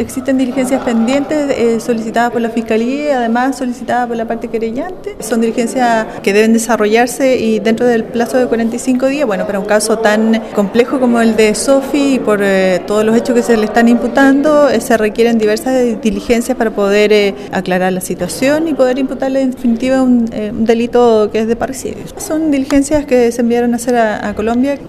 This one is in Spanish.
Existen diligencias pendientes eh, solicitadas por la Fiscalía y además solicitadas por la parte querellante. Son diligencias que deben desarrollarse y dentro del plazo de 45 días, bueno, para un caso tan complejo como el de Sofi y por eh, todos los hechos que se le están imputando, eh, se requieren diversas diligencias para poder eh, aclarar la situación y poder imputarle en definitiva eh, un, delito que es de parricidio. Son diligencias que se enviaron a hacer a Colombia.